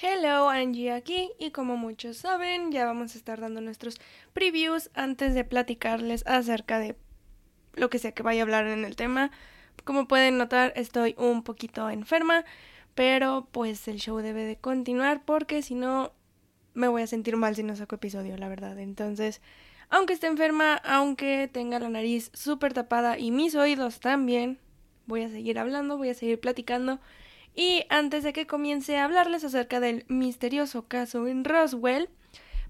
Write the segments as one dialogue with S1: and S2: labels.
S1: Hello, Angie aquí y como muchos saben, ya vamos a estar dando nuestros previews antes de platicarles acerca de lo que sea que vaya a hablar en el tema. Como pueden notar, estoy un poquito enferma, pero pues el show debe de continuar porque si no me voy a sentir mal si no saco episodio, la verdad. Entonces, aunque esté enferma, aunque tenga la nariz súper tapada y mis oídos también, voy a seguir hablando, voy a seguir platicando. Y antes de que comience a hablarles acerca del misterioso caso en Roswell,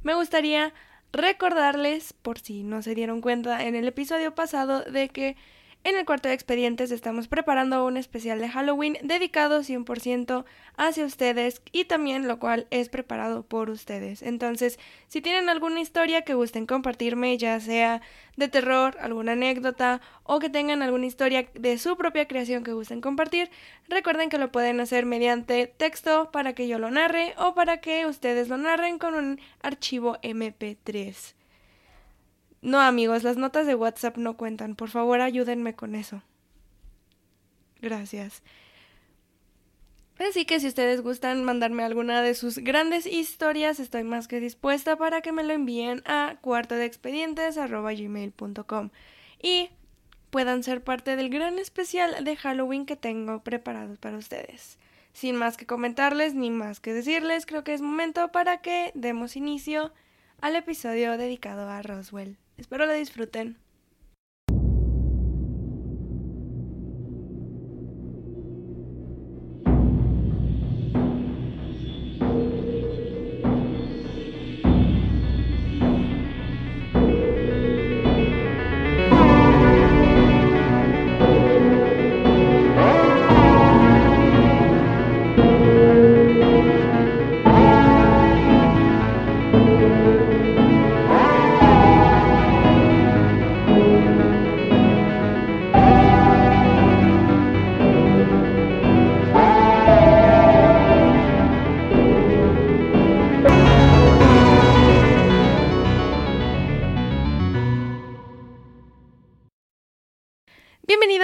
S1: me gustaría recordarles, por si no se dieron cuenta en el episodio pasado, de que en el cuarto de expedientes estamos preparando un especial de Halloween dedicado 100% hacia ustedes y también lo cual es preparado por ustedes. Entonces, si tienen alguna historia que gusten compartirme, ya sea de terror, alguna anécdota o que tengan alguna historia de su propia creación que gusten compartir, recuerden que lo pueden hacer mediante texto para que yo lo narre o para que ustedes lo narren con un archivo MP3. No, amigos, las notas de WhatsApp no cuentan. Por favor, ayúdenme con eso. Gracias. Así que si ustedes gustan mandarme alguna de sus grandes historias, estoy más que dispuesta para que me lo envíen a cuartodeexpedientes.gmail.com y puedan ser parte del gran especial de Halloween que tengo preparado para ustedes. Sin más que comentarles ni más que decirles, creo que es momento para que demos inicio al episodio dedicado a Roswell. Espero lo disfruten.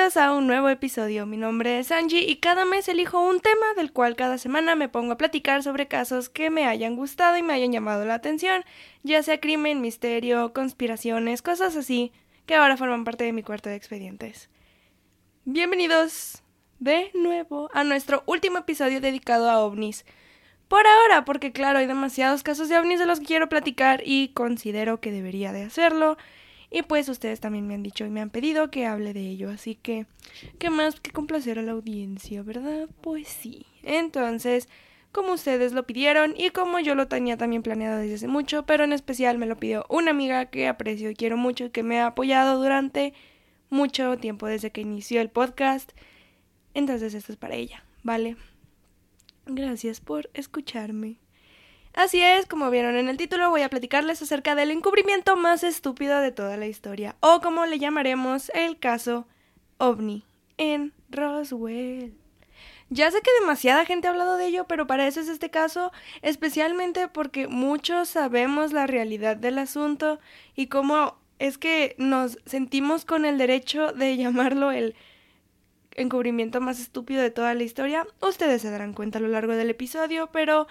S1: A un nuevo episodio. Mi nombre es Angie y cada mes elijo un tema del cual cada semana me pongo a platicar sobre casos que me hayan gustado y me hayan llamado la atención, ya sea crimen, misterio, conspiraciones, cosas así, que ahora forman parte de mi cuarto de expedientes. Bienvenidos de nuevo a nuestro último episodio dedicado a ovnis. Por ahora, porque claro, hay demasiados casos de ovnis de los que quiero platicar y considero que debería de hacerlo. Y pues ustedes también me han dicho y me han pedido que hable de ello, así que, ¿qué más que complacer a la audiencia, verdad? Pues sí. Entonces, como ustedes lo pidieron y como yo lo tenía también planeado desde hace mucho, pero en especial me lo pidió una amiga que aprecio y quiero mucho y que me ha apoyado durante mucho tiempo desde que inició el podcast. Entonces esto es para ella, ¿vale? Gracias por escucharme. Así es, como vieron en el título, voy a platicarles acerca del encubrimiento más estúpido de toda la historia, o como le llamaremos el caso OVNI en Roswell. Ya sé que demasiada gente ha hablado de ello, pero para eso es este caso, especialmente porque muchos sabemos la realidad del asunto y cómo es que nos sentimos con el derecho de llamarlo el encubrimiento más estúpido de toda la historia. Ustedes se darán cuenta a lo largo del episodio, pero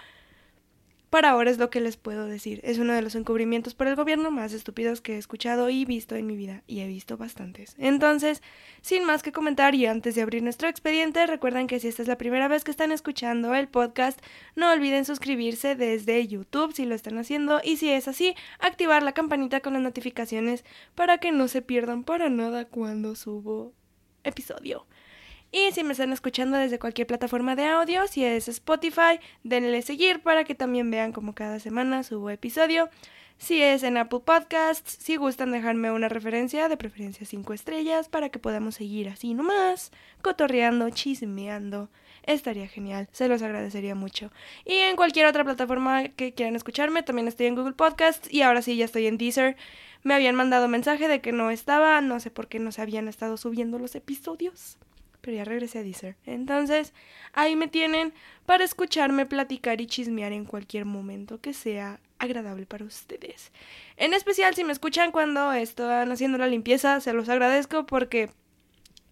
S1: para ahora es lo que les puedo decir. Es uno de los encubrimientos por el gobierno más estúpidos que he escuchado y visto en mi vida, y he visto bastantes. Entonces, sin más que comentar y antes de abrir nuestro expediente, recuerden que si esta es la primera vez que están escuchando el podcast, no olviden suscribirse desde YouTube si lo están haciendo y si es así, activar la campanita con las notificaciones para que no se pierdan para nada cuando subo episodio. Y si me están escuchando desde cualquier plataforma de audio, si es Spotify, denle seguir para que también vean como cada semana subo episodio. Si es en Apple Podcasts, si gustan dejarme una referencia, de preferencia 5 estrellas, para que podamos seguir así nomás, cotorreando, chismeando. Estaría genial, se los agradecería mucho. Y en cualquier otra plataforma que quieran escucharme, también estoy en Google Podcasts y ahora sí ya estoy en Deezer. Me habían mandado mensaje de que no estaba, no sé por qué no se habían estado subiendo los episodios pero ya regresé a Deezer. Entonces, ahí me tienen para escucharme platicar y chismear en cualquier momento que sea agradable para ustedes. En especial si me escuchan cuando están haciendo la limpieza, se los agradezco porque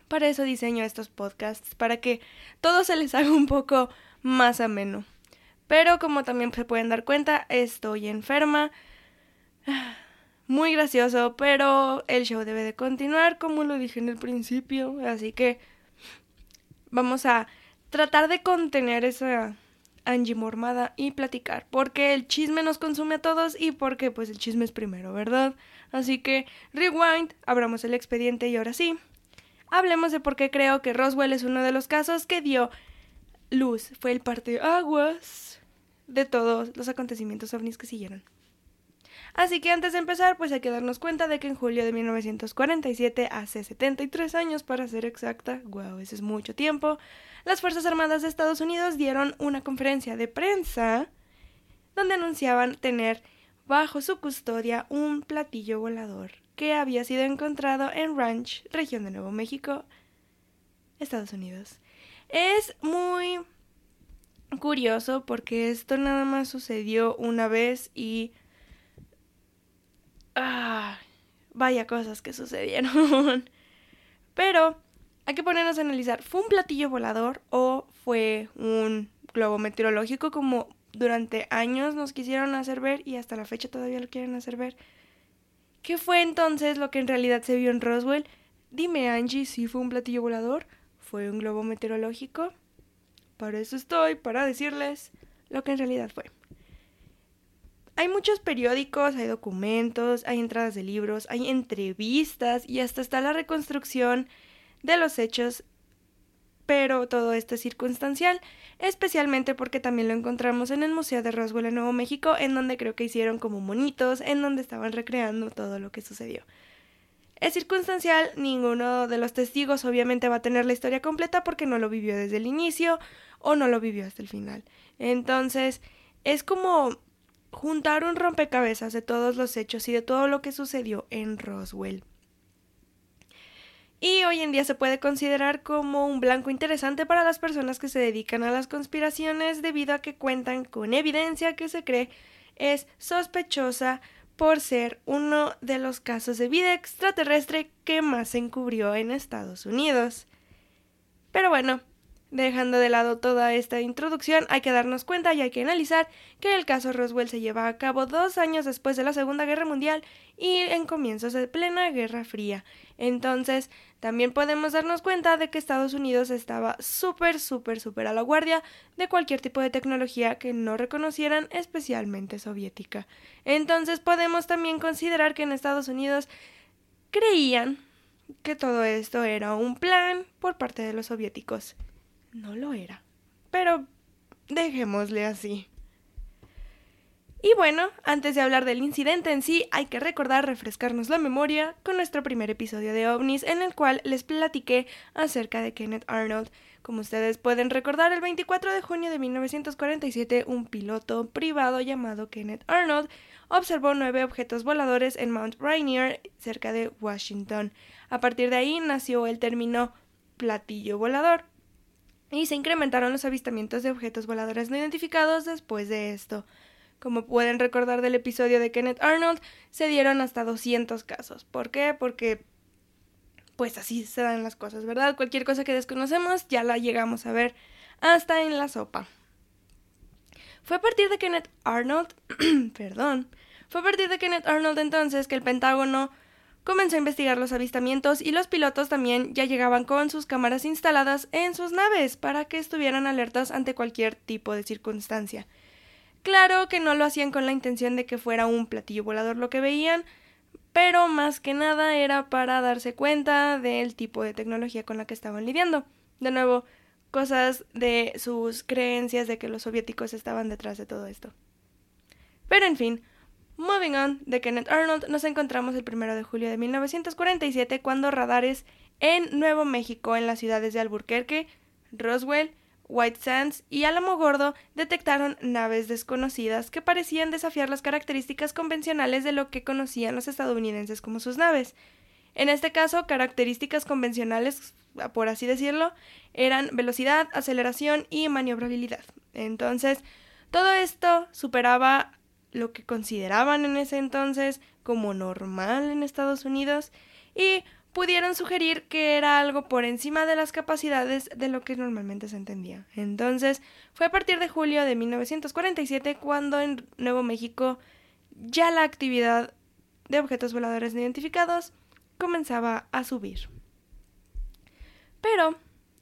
S1: para eso diseño estos podcasts, para que todo se les haga un poco más ameno. Pero como también se pueden dar cuenta, estoy enferma. Muy gracioso, pero el show debe de continuar como lo dije en el principio. Así que vamos a tratar de contener esa Angie mormada y platicar. Porque el chisme nos consume a todos y porque pues el chisme es primero, ¿verdad? Así que rewind, abramos el expediente y ahora sí. Hablemos de por qué creo que Roswell es uno de los casos que dio luz. Fue el aguas de todos los acontecimientos ovnis que siguieron. Así que antes de empezar, pues hay que darnos cuenta de que en julio de 1947, hace 73 años para ser exacta, wow, ese es mucho tiempo, las Fuerzas Armadas de Estados Unidos dieron una conferencia de prensa donde anunciaban tener bajo su custodia un platillo volador que había sido encontrado en Ranch, región de Nuevo México, Estados Unidos. Es muy curioso porque esto nada más sucedió una vez y... Ah, vaya cosas que sucedieron. Pero hay que ponernos a analizar, ¿fue un platillo volador o fue un globo meteorológico como durante años nos quisieron hacer ver y hasta la fecha todavía lo quieren hacer ver. ¿Qué fue entonces lo que en realidad se vio en Roswell? Dime, Angie, si fue un platillo volador, fue un globo meteorológico. Para eso estoy, para decirles lo que en realidad fue. Hay muchos periódicos, hay documentos, hay entradas de libros, hay entrevistas y hasta está la reconstrucción de los hechos pero todo esto es circunstancial, especialmente porque también lo encontramos en el Museo de Roswell en Nuevo México, en donde creo que hicieron como monitos, en donde estaban recreando todo lo que sucedió. Es circunstancial, ninguno de los testigos obviamente va a tener la historia completa porque no lo vivió desde el inicio o no lo vivió hasta el final. Entonces, es como juntar un rompecabezas de todos los hechos y de todo lo que sucedió en Roswell y hoy en día se puede considerar como un blanco interesante para las personas que se dedican a las conspiraciones debido a que cuentan con evidencia que se cree es sospechosa por ser uno de los casos de vida extraterrestre que más se encubrió en Estados Unidos. Pero bueno, Dejando de lado toda esta introducción, hay que darnos cuenta y hay que analizar que el caso Roswell se lleva a cabo dos años después de la Segunda Guerra Mundial y en comienzos de plena Guerra Fría. Entonces, también podemos darnos cuenta de que Estados Unidos estaba súper, súper, súper a la guardia de cualquier tipo de tecnología que no reconocieran, especialmente soviética. Entonces, podemos también considerar que en Estados Unidos creían que todo esto era un plan por parte de los soviéticos no lo era. Pero dejémosle así. Y bueno, antes de hablar del incidente en sí, hay que recordar refrescarnos la memoria con nuestro primer episodio de OVNIs en el cual les platiqué acerca de Kenneth Arnold. Como ustedes pueden recordar, el 24 de junio de 1947, un piloto privado llamado Kenneth Arnold observó nueve objetos voladores en Mount Rainier, cerca de Washington. A partir de ahí nació el término platillo volador y se incrementaron los avistamientos de objetos voladores no identificados después de esto. Como pueden recordar del episodio de Kenneth Arnold, se dieron hasta 200 casos. ¿Por qué? Porque pues así se dan las cosas, ¿verdad? Cualquier cosa que desconocemos ya la llegamos a ver hasta en la sopa. Fue a partir de Kenneth Arnold, perdón, fue a partir de Kenneth Arnold entonces que el Pentágono comenzó a investigar los avistamientos y los pilotos también ya llegaban con sus cámaras instaladas en sus naves para que estuvieran alertas ante cualquier tipo de circunstancia. Claro que no lo hacían con la intención de que fuera un platillo volador lo que veían, pero más que nada era para darse cuenta del tipo de tecnología con la que estaban lidiando. De nuevo, cosas de sus creencias de que los soviéticos estaban detrás de todo esto. Pero en fin, Moving on, de Kenneth Arnold, nos encontramos el 1 de julio de 1947 cuando radares en Nuevo México, en las ciudades de Albuquerque, Roswell, White Sands y Álamo Gordo detectaron naves desconocidas que parecían desafiar las características convencionales de lo que conocían los estadounidenses como sus naves. En este caso, características convencionales, por así decirlo, eran velocidad, aceleración y maniobrabilidad. Entonces, todo esto superaba lo que consideraban en ese entonces como normal en Estados Unidos y pudieron sugerir que era algo por encima de las capacidades de lo que normalmente se entendía. Entonces, fue a partir de julio de 1947 cuando en Nuevo México ya la actividad de objetos voladores no identificados comenzaba a subir. Pero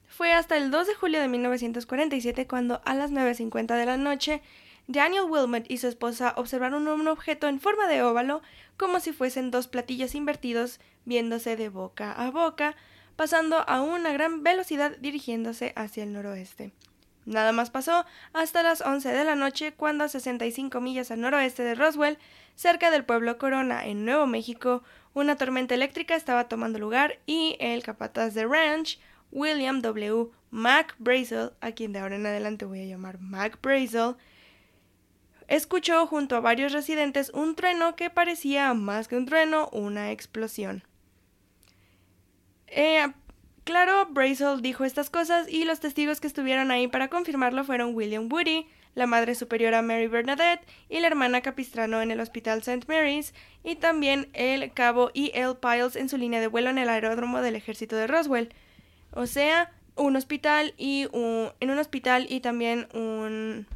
S1: fue hasta el 2 de julio de 1947 cuando a las 9.50 de la noche Daniel Wilmot y su esposa observaron un objeto en forma de óvalo como si fuesen dos platillos invertidos viéndose de boca a boca, pasando a una gran velocidad dirigiéndose hacia el noroeste. Nada más pasó hasta las 11 de la noche cuando a 65 millas al noroeste de Roswell, cerca del pueblo Corona en Nuevo México, una tormenta eléctrica estaba tomando lugar y el capataz de ranch, William W. Mac Brazel, a quien de ahora en adelante voy a llamar Mac Brazel, escuchó junto a varios residentes un trueno que parecía más que un trueno, una explosión. Eh, claro, Brazel dijo estas cosas y los testigos que estuvieron ahí para confirmarlo fueron William Woody, la madre superiora Mary Bernadette y la hermana Capistrano en el Hospital St. Mary's y también el cabo E. L. Piles en su línea de vuelo en el aeródromo del ejército de Roswell. O sea, un hospital y un, en un hospital y también un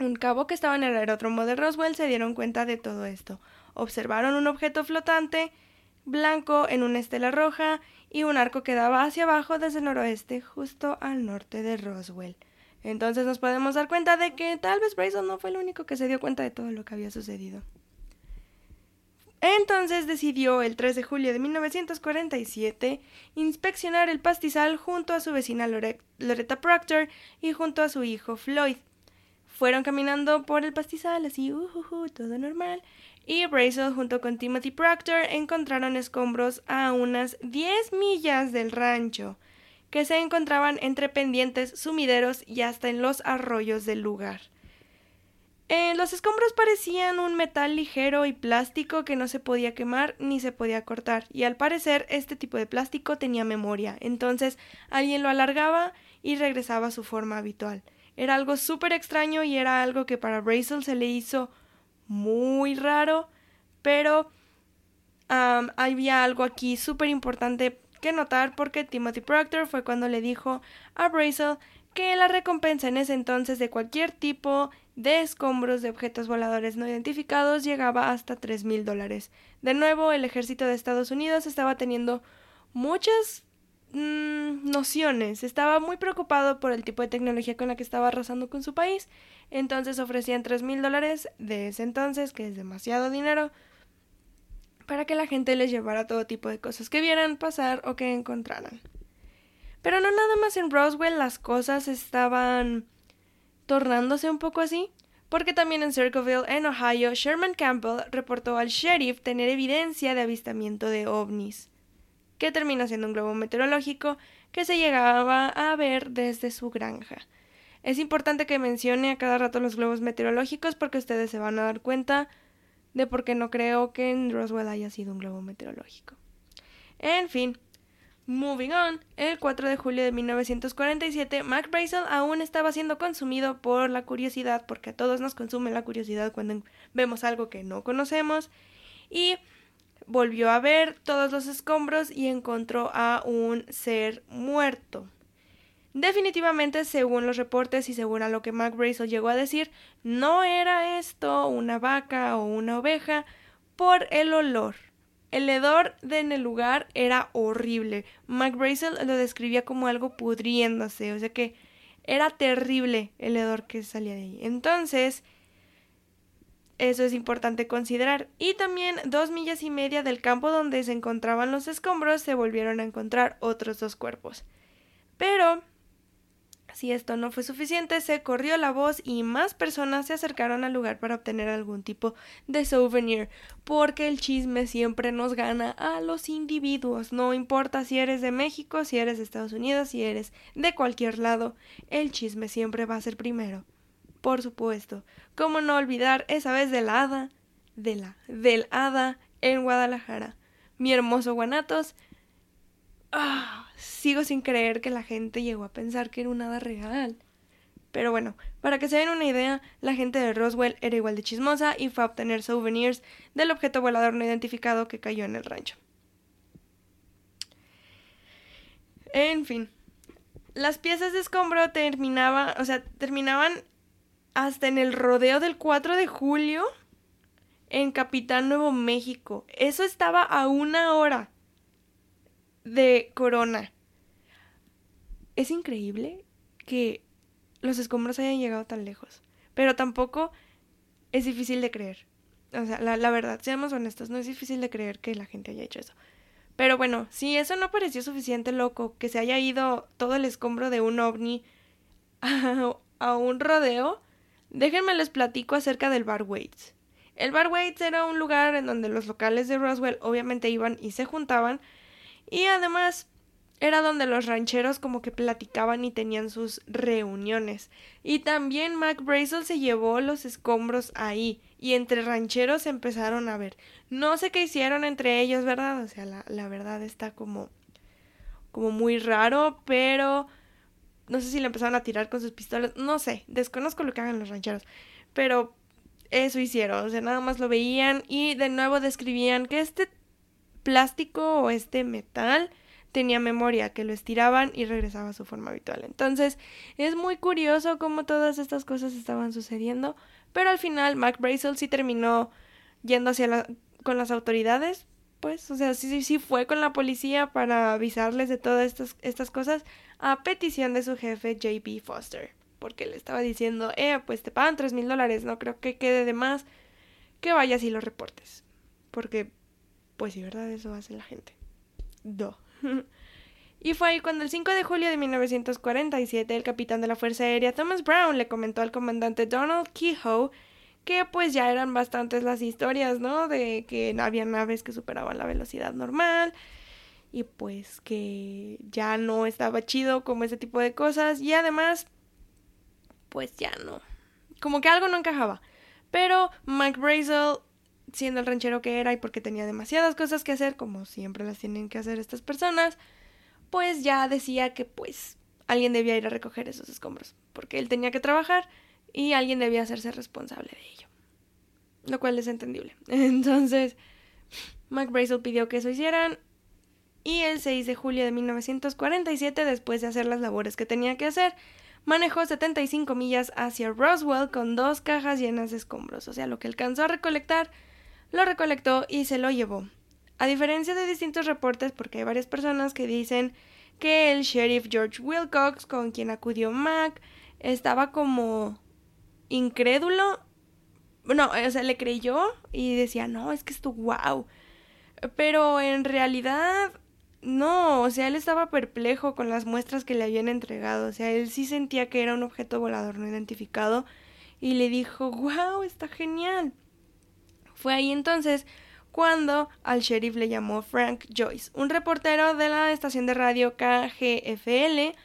S1: un cabo que estaba en el aeródromo de Roswell se dieron cuenta de todo esto. Observaron un objeto flotante blanco en una estela roja y un arco que daba hacia abajo desde el noroeste justo al norte de Roswell. Entonces nos podemos dar cuenta de que tal vez Bryson no fue el único que se dio cuenta de todo lo que había sucedido. Entonces decidió el 3 de julio de 1947 inspeccionar el pastizal junto a su vecina Loretta Proctor y junto a su hijo Floyd. Fueron caminando por el pastizal, así, uh, uh, uh, todo normal. Y Brazel junto con Timothy Proctor encontraron escombros a unas 10 millas del rancho, que se encontraban entre pendientes, sumideros y hasta en los arroyos del lugar. Eh, los escombros parecían un metal ligero y plástico que no se podía quemar ni se podía cortar, y al parecer este tipo de plástico tenía memoria, entonces alguien lo alargaba y regresaba a su forma habitual. Era algo súper extraño y era algo que para Brazel se le hizo muy raro, pero había algo aquí súper importante que notar porque Timothy Proctor fue cuando le dijo a Brazel que la recompensa en ese entonces de cualquier tipo de escombros de objetos voladores no identificados llegaba hasta tres mil dólares. De nuevo, el ejército de Estados Unidos estaba teniendo muchas Mm, nociones. Estaba muy preocupado por el tipo de tecnología con la que estaba arrasando con su país. Entonces ofrecían tres mil dólares de ese entonces, que es demasiado dinero, para que la gente les llevara todo tipo de cosas que vieran pasar o que encontraran. Pero no nada más en Roswell las cosas estaban tornándose un poco así, porque también en Circleville, en Ohio, Sherman Campbell reportó al sheriff tener evidencia de avistamiento de ovnis que termina siendo un globo meteorológico que se llegaba a ver desde su granja. Es importante que mencione a cada rato los globos meteorológicos porque ustedes se van a dar cuenta de por qué no creo que en Roswell haya sido un globo meteorológico. En fin, moving on, el 4 de julio de 1947, Mac Brazel aún estaba siendo consumido por la curiosidad, porque a todos nos consume la curiosidad cuando vemos algo que no conocemos, y volvió a ver todos los escombros y encontró a un ser muerto. Definitivamente, según los reportes y según a lo que Mac Brazel llegó a decir, no era esto una vaca o una oveja por el olor. El hedor de en el lugar era horrible. Mac lo describía como algo pudriéndose, o sea que era terrible el hedor que salía de ahí. Entonces, eso es importante considerar. Y también dos millas y media del campo donde se encontraban los escombros se volvieron a encontrar otros dos cuerpos. Pero, si esto no fue suficiente, se corrió la voz y más personas se acercaron al lugar para obtener algún tipo de souvenir, porque el chisme siempre nos gana a los individuos, no importa si eres de México, si eres de Estados Unidos, si eres de cualquier lado, el chisme siempre va a ser primero. Por supuesto, ¿cómo no olvidar esa vez del hada, de la, del hada en Guadalajara? Mi hermoso Guanatos. Ah, sigo sin creer que la gente llegó a pensar que era un hada real. Pero bueno, para que se den una idea, la gente de Roswell era igual de chismosa y fue a obtener souvenirs del objeto volador no identificado que cayó en el rancho. En fin. Las piezas de escombro terminaban, o sea, terminaban hasta en el rodeo del 4 de julio en Capitán Nuevo México. Eso estaba a una hora de Corona. Es increíble que los escombros hayan llegado tan lejos. Pero tampoco es difícil de creer. O sea, la, verdad, seamos honestos, no es difícil de creer que la gente haya hecho eso. Pero bueno, si eso no pareció suficiente loco, que se haya ido todo el escombro de un ovni a un rodeo, déjenme les platico acerca del Bar Waits. El Bar Waits era un lugar en donde los locales de Roswell obviamente iban y se juntaban, y además era donde los rancheros como que platicaban y tenían sus reuniones. Y también Mac Brazel se llevó los escombros ahí y entre rancheros empezaron a ver. No sé qué hicieron entre ellos, ¿verdad? O sea, la, la verdad está como como muy raro, pero no sé si le empezaron a tirar con sus pistolas, no sé, desconozco lo que hagan los rancheros, pero eso hicieron, o sea, nada más lo veían y de nuevo describían que este plástico o este metal tenía memoria, que lo estiraban y regresaba a su forma habitual. Entonces, es muy curioso cómo todas estas cosas estaban sucediendo, pero al final Mac Brazel sí terminó yendo hacia la, con las autoridades, pues, o sea, sí, sí fue con la policía para avisarles de todas estas, estas cosas a petición de su jefe JB Foster, porque le estaba diciendo, eh, pues te pagan tres mil dólares, no creo que quede de más que vayas y lo reportes, porque, pues sí, ¿verdad? Eso hace la gente. Do. y fue ahí cuando el 5 de julio de 1947 el capitán de la Fuerza Aérea Thomas Brown le comentó al comandante Donald Kehoe que pues ya eran bastantes las historias, ¿no? De que había naves que superaban la velocidad normal y pues que ya no estaba chido como ese tipo de cosas y además pues ya no. Como que algo no encajaba. Pero Mike Brazel siendo el ranchero que era y porque tenía demasiadas cosas que hacer, como siempre las tienen que hacer estas personas, pues ya decía que pues alguien debía ir a recoger esos escombros, porque él tenía que trabajar y alguien debía hacerse responsable de ello. Lo cual es entendible. Entonces, Mac Brazel pidió que eso hicieran y el 6 de julio de 1947, después de hacer las labores que tenía que hacer, manejó 75 millas hacia Roswell con dos cajas llenas de escombros, o sea, lo que alcanzó a recolectar lo recolectó y se lo llevó. A diferencia de distintos reportes, porque hay varias personas que dicen que el sheriff George Wilcox, con quien acudió Mac, estaba como incrédulo. No, o sea, le creyó y decía, no, es que esto, wow. Pero en realidad, no, o sea, él estaba perplejo con las muestras que le habían entregado. O sea, él sí sentía que era un objeto volador no identificado y le dijo, wow, está genial. Fue ahí entonces cuando al sheriff le llamó Frank Joyce, un reportero de la estación de radio KGFL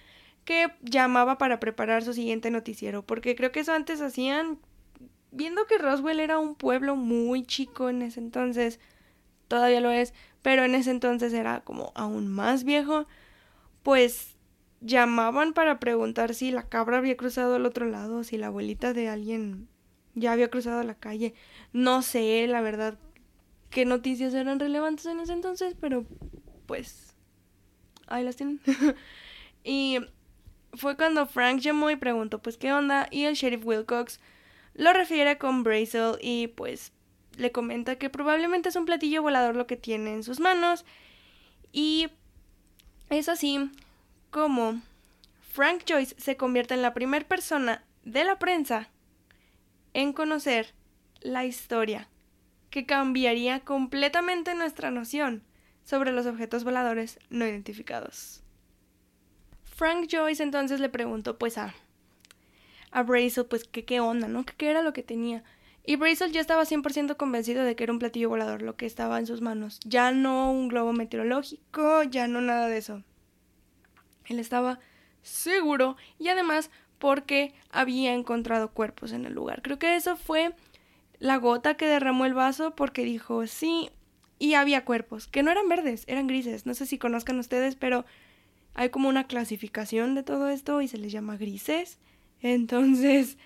S1: que llamaba para preparar su siguiente noticiero, porque creo que eso antes hacían, viendo que Roswell era un pueblo muy chico en ese entonces, todavía lo es, pero en ese entonces era como aún más viejo, pues llamaban para preguntar si la cabra había cruzado al otro lado, si la abuelita de alguien ya había cruzado la calle. No sé, la verdad, qué noticias eran relevantes en ese entonces, pero pues ahí las tienen. y fue cuando Frank llamó y preguntó pues qué onda y el sheriff Wilcox lo refiere con Brazel y pues le comenta que probablemente es un platillo volador lo que tiene en sus manos y es así como Frank Joyce se convierte en la primera persona de la prensa en conocer la historia, que cambiaría completamente nuestra noción sobre los objetos voladores no identificados. Frank Joyce entonces le preguntó pues a, a Brazel pues qué onda, ¿no? Qué era lo que tenía. Y Brazel ya estaba 100% convencido de que era un platillo volador lo que estaba en sus manos. Ya no un globo meteorológico, ya no nada de eso. Él estaba seguro y además porque había encontrado cuerpos en el lugar. Creo que eso fue la gota que derramó el vaso porque dijo sí y había cuerpos que no eran verdes, eran grises. No sé si conozcan ustedes, pero hay como una clasificación de todo esto y se les llama grises. Entonces,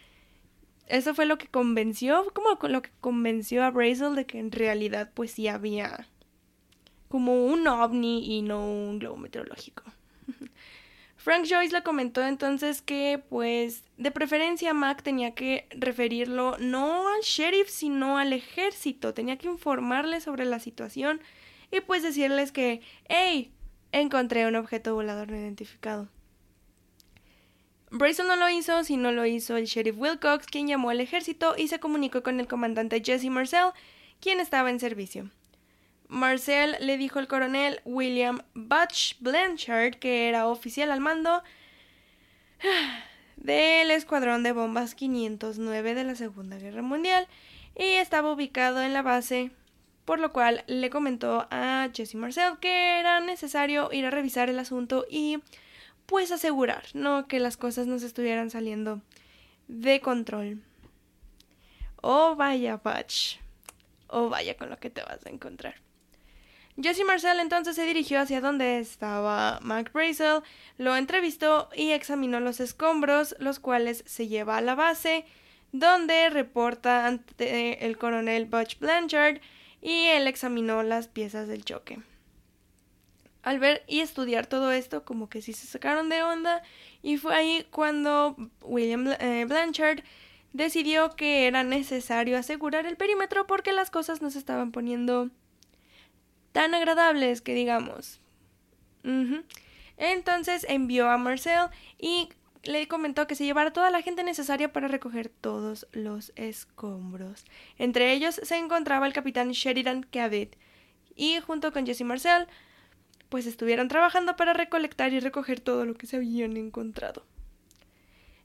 S1: eso fue lo que convenció, como lo que convenció a Brazel de que en realidad pues sí había como un ovni y no un globo meteorológico. Frank Joyce le comentó entonces que, pues, de preferencia Mac tenía que referirlo no al sheriff, sino al ejército. Tenía que informarle sobre la situación y pues decirles que, hey, encontré un objeto volador no identificado. Brayson no lo hizo, sino lo hizo el sheriff Wilcox, quien llamó al ejército y se comunicó con el comandante Jesse Marcel, quien estaba en servicio. Marcel le dijo al coronel William Butch Blanchard, que era oficial al mando del Escuadrón de Bombas 509 de la Segunda Guerra Mundial, y estaba ubicado en la base, por lo cual le comentó a Jesse Marcel que era necesario ir a revisar el asunto y pues asegurar, ¿no? Que las cosas no se estuvieran saliendo de control. Oh, vaya, Butch. Oh, vaya con lo que te vas a encontrar. Jesse Marcel entonces se dirigió hacia donde estaba Mac Brazel, lo entrevistó y examinó los escombros, los cuales se lleva a la base, donde reporta ante el coronel Butch Blanchard y él examinó las piezas del choque. Al ver y estudiar todo esto, como que sí se sacaron de onda, y fue ahí cuando William eh, Blanchard decidió que era necesario asegurar el perímetro porque las cosas no se estaban poniendo tan agradables que digamos. Entonces envió a Marcel y le comentó que se llevara toda la gente necesaria para recoger todos los escombros. Entre ellos se encontraba el capitán Sheridan Cabot y junto con Jesse Marcel pues estuvieron trabajando para recolectar y recoger todo lo que se habían encontrado.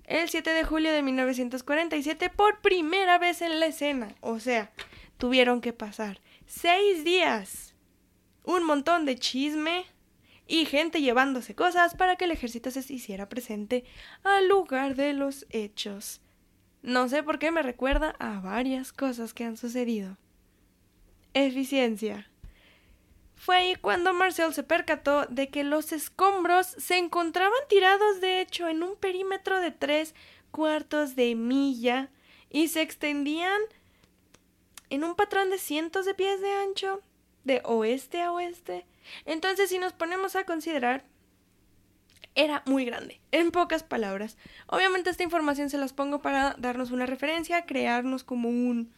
S1: El 7 de julio de 1947, por primera vez en la escena, o sea, tuvieron que pasar seis días un montón de chisme y gente llevándose cosas para que el ejército se hiciera presente al lugar de los hechos. No sé por qué me recuerda a varias cosas que han sucedido. Eficiencia. Fue ahí cuando Marcel se percató de que los escombros se encontraban tirados de hecho en un perímetro de tres cuartos de milla y se extendían en un patrón de cientos de pies de ancho de oeste a oeste. Entonces, si nos ponemos a considerar, era muy grande, en pocas palabras. Obviamente esta información se las pongo para darnos una referencia, crearnos como un,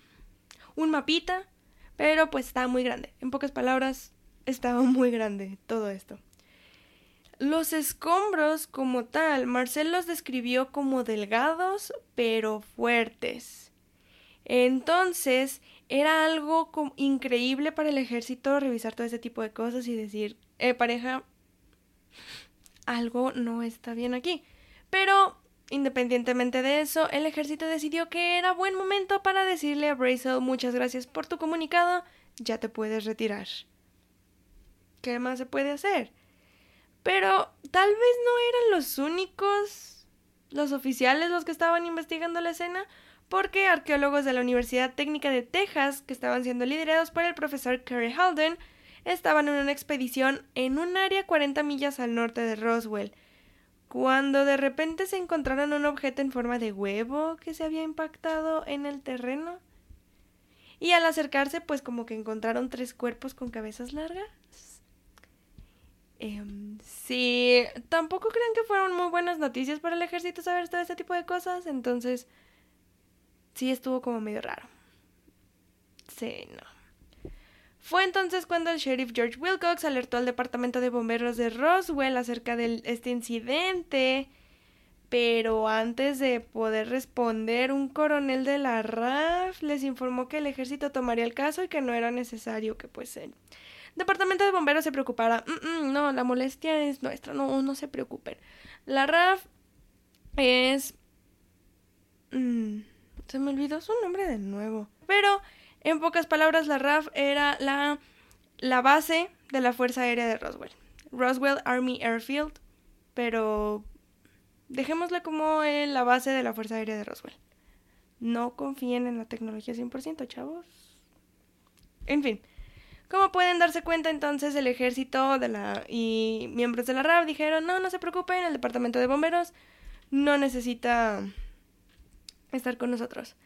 S1: un mapita, pero pues está muy grande. En pocas palabras, estaba muy grande todo esto. Los escombros como tal, Marcel los describió como delgados pero fuertes. Entonces, era algo increíble para el ejército revisar todo ese tipo de cosas y decir, eh, pareja, algo no está bien aquí. Pero, independientemente de eso, el ejército decidió que era buen momento para decirle a Brazel muchas gracias por tu comunicado, ya te puedes retirar. ¿Qué más se puede hacer? Pero tal vez no eran los únicos, los oficiales los que estaban investigando la escena, porque arqueólogos de la Universidad Técnica de Texas, que estaban siendo liderados por el profesor Kerry Halden, estaban en una expedición en un área 40 millas al norte de Roswell, cuando de repente se encontraron un objeto en forma de huevo que se había impactado en el terreno. Y al acercarse, pues como que encontraron tres cuerpos con cabezas largas. Em, sí, tampoco creen que fueron muy buenas noticias para el ejército saber todo este tipo de cosas, entonces sí estuvo como medio raro. Sí, no. Fue entonces cuando el sheriff George Wilcox alertó al departamento de bomberos de Roswell acerca de este incidente. Pero antes de poder responder, un coronel de la RAF les informó que el ejército tomaría el caso y que no era necesario que pues el departamento de bomberos se preocupara. No, la molestia es nuestra, no, no se preocupen. La RAF es... Mm, se me olvidó su nombre de nuevo. Pero, en pocas palabras, la RAF era la, la base de la Fuerza Aérea de Roswell. Roswell Army Airfield. Pero dejémosla como la base de la Fuerza Aérea de Roswell. No confíen en la tecnología 100%, chavos. En fin, como pueden darse cuenta, entonces el ejército de la y miembros de la RAF dijeron, no, no se preocupen, el departamento de bomberos no necesita estar con nosotros.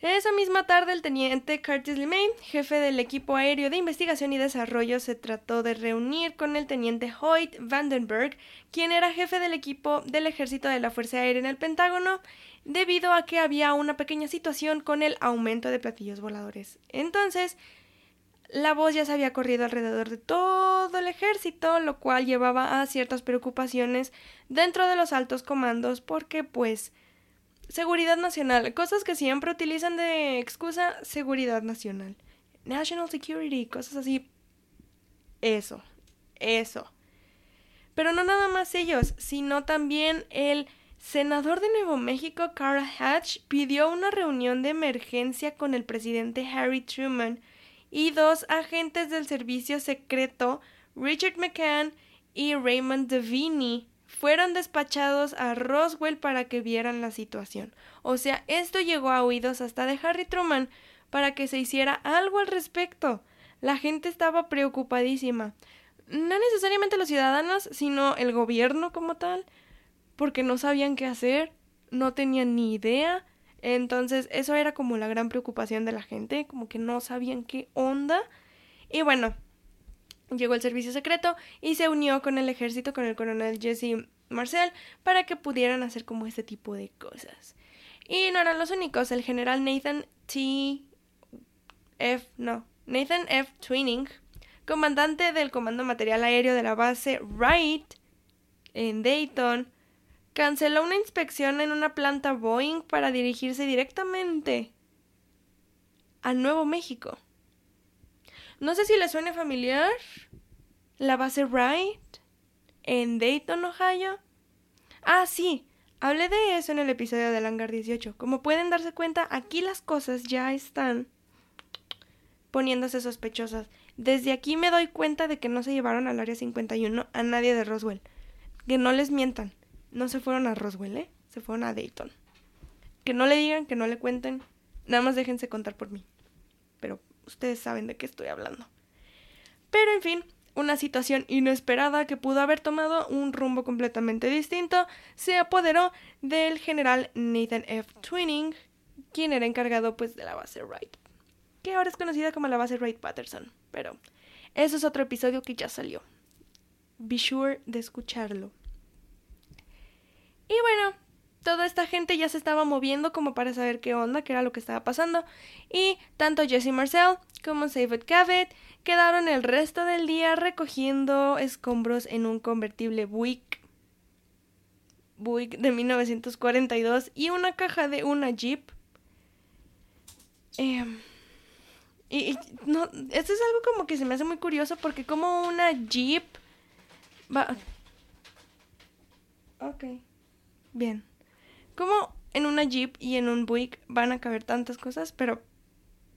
S1: Esa misma tarde, el teniente Curtis LeMay, jefe del equipo aéreo de investigación y desarrollo, se trató de reunir con el teniente Hoyt Vandenberg, quien era jefe del equipo del ejército de la Fuerza Aérea en el Pentágono, debido a que había una pequeña situación con el aumento de platillos voladores. Entonces, la voz ya se había corrido alrededor de todo el ejército, lo cual llevaba a ciertas preocupaciones dentro de los altos comandos, porque pues Seguridad nacional, cosas que siempre utilizan de excusa, seguridad nacional. National security, cosas así. Eso, eso. Pero no nada más ellos, sino también el senador de Nuevo México, Carl Hatch, pidió una reunión de emergencia con el presidente Harry Truman y dos agentes del servicio secreto, Richard McCann y Raymond Devine, fueron despachados a Roswell para que vieran la situación. O sea, esto llegó a oídos hasta de Harry Truman para que se hiciera algo al respecto. La gente estaba preocupadísima. No necesariamente los ciudadanos, sino el gobierno como tal, porque no sabían qué hacer, no tenían ni idea. Entonces, eso era como la gran preocupación de la gente, como que no sabían qué onda. Y bueno, llegó el servicio secreto y se unió con el ejército, con el coronel Jesse Marcel, para que pudieran hacer como este tipo de cosas. Y no eran los únicos, el general Nathan T. F. No, Nathan F. Twining, comandante del Comando Material Aéreo de la base Wright en Dayton, canceló una inspección en una planta Boeing para dirigirse directamente a Nuevo México. No sé si le suene familiar la base Wright en Dayton, Ohio. Ah, sí, hablé de eso en el episodio del Hangar 18. Como pueden darse cuenta, aquí las cosas ya están poniéndose sospechosas. Desde aquí me doy cuenta de que no se llevaron al área 51 a nadie de Roswell. Que no les mientan. No se fueron a Roswell, ¿eh? Se fueron a Dayton. Que no le digan, que no le cuenten. Nada más déjense contar por mí. Ustedes saben de qué estoy hablando. Pero en fin, una situación inesperada que pudo haber tomado un rumbo completamente distinto se apoderó del general Nathan F. Twining, quien era encargado pues de la base Wright, que ahora es conocida como la base Wright Patterson, pero eso es otro episodio que ya salió. Be sure de escucharlo. Y bueno, toda esta gente ya se estaba moviendo como para saber qué onda, qué era lo que estaba pasando. Y tanto Jesse Marcel como David Cavett quedaron el resto del día recogiendo escombros en un convertible Buick. Buick de 1942 y una caja de una Jeep. Em, y, no, esto es algo como que se me hace muy curioso porque como una Jeep va... Ok, bien. Como en una Jeep y en un Buick van a caber tantas cosas, pero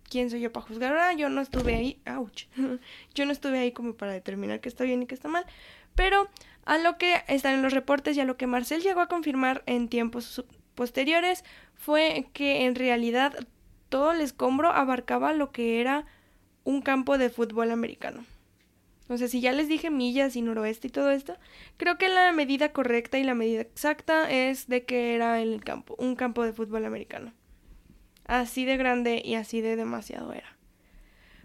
S1: ¿quién soy yo para juzgar? Ahora yo no estuve ahí, ouch, yo no estuve ahí como para determinar qué está bien y qué está mal, pero a lo que están en los reportes y a lo que Marcel llegó a confirmar en tiempos posteriores fue que en realidad todo el escombro abarcaba lo que era un campo de fútbol americano. O sea, si ya les dije millas y noroeste y todo esto, creo que la medida correcta y la medida exacta es de que era el campo, un campo de fútbol americano. Así de grande y así de demasiado era.